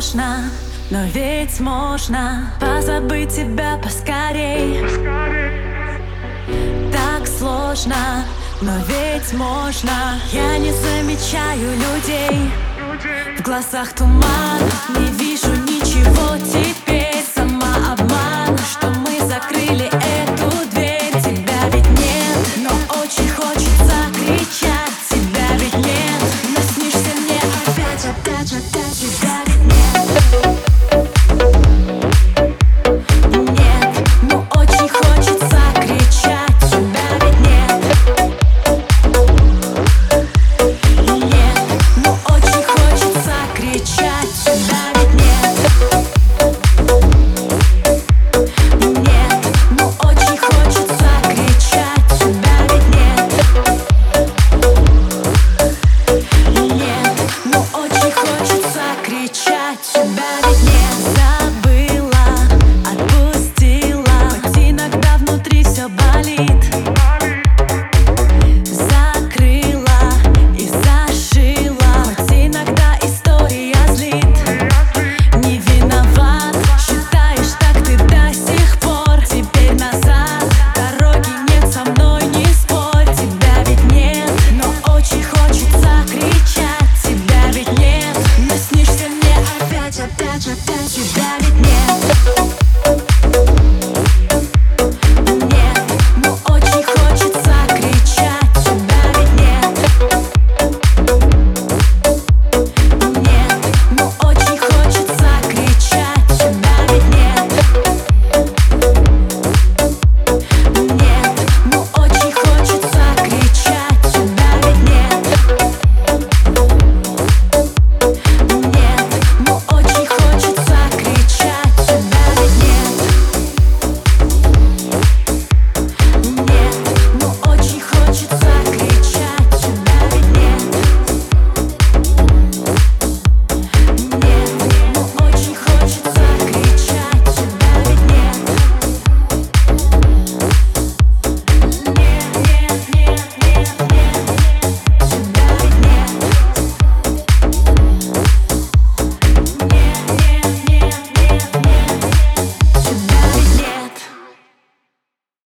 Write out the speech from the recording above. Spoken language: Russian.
сложно, но ведь можно Позабыть тебя поскорей. Так сложно, но ведь можно. Я не замечаю людей. В глазах туман, не вижу ничего теперь Bye.